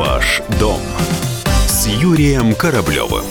Ваш дом с Юрием Кораблевым.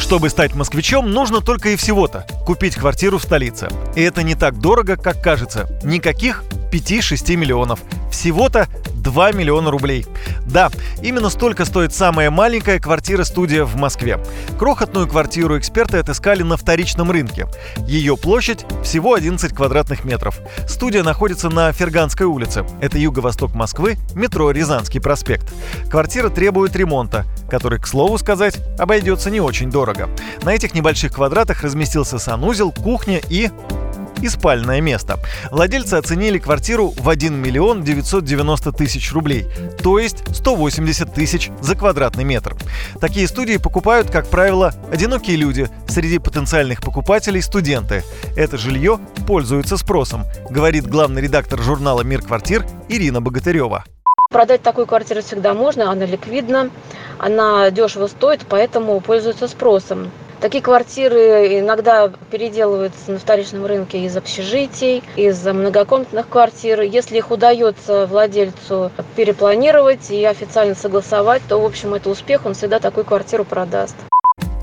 Чтобы стать москвичом, нужно только и всего-то – купить квартиру в столице. И это не так дорого, как кажется. Никаких 5-6 миллионов. Всего-то 2 миллиона рублей. Да, именно столько стоит самая маленькая квартира-студия в Москве. Крохотную квартиру эксперты отыскали на вторичном рынке. Ее площадь всего 11 квадратных метров. Студия находится на Ферганской улице. Это юго-восток Москвы, метро Рязанский проспект. Квартира требует ремонта, который, к слову сказать, обойдется не очень дорого. На этих небольших квадратах разместился санузел, кухня и и спальное место. Владельцы оценили квартиру в 1 миллион 990 тысяч рублей, то есть 180 тысяч за квадратный метр. Такие студии покупают, как правило, одинокие люди, среди потенциальных покупателей студенты. Это жилье пользуется спросом, говорит главный редактор журнала «Мир квартир» Ирина Богатырева. Продать такую квартиру всегда можно, она ликвидна, она дешево стоит, поэтому пользуется спросом. Такие квартиры иногда переделываются на вторичном рынке из общежитий, из многокомнатных квартир. Если их удается владельцу перепланировать и официально согласовать, то, в общем, это успех, он всегда такую квартиру продаст.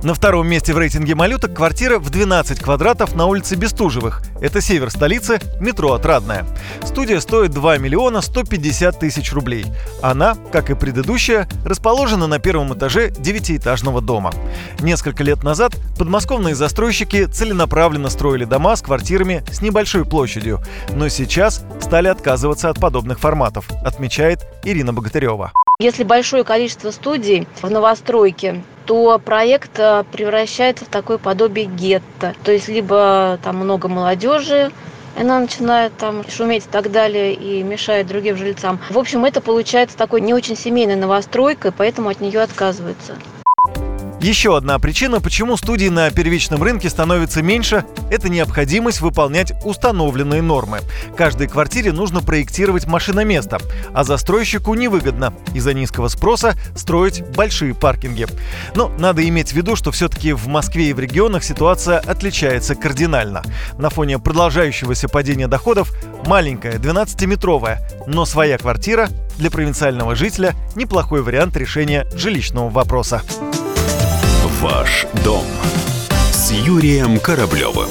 На втором месте в рейтинге малюток квартира в 12 квадратов на улице Бестужевых. Это север столицы, метро Отрадная. Студия стоит 2 миллиона 150 тысяч рублей. Она, как и предыдущая, расположена на первом этаже девятиэтажного дома. Несколько лет назад подмосковные застройщики целенаправленно строили дома с квартирами с небольшой площадью, но сейчас стали отказываться от подобных форматов, отмечает Ирина Богатырева. Если большое количество студий в новостройке то проект э, превращается в такое подобие гетто. То есть либо там много молодежи, она начинает там шуметь и так далее и мешает другим жильцам. В общем, это получается такой не очень семейной новостройкой, поэтому от нее отказываются. Еще одна причина, почему студий на первичном рынке становится меньше, это необходимость выполнять установленные нормы. Каждой квартире нужно проектировать машиноместо, а застройщику невыгодно из-за низкого спроса строить большие паркинги. Но надо иметь в виду, что все-таки в Москве и в регионах ситуация отличается кардинально. На фоне продолжающегося падения доходов маленькая 12-метровая, но своя квартира для провинциального жителя неплохой вариант решения жилищного вопроса. Ваш дом с Юрием Кораблевым.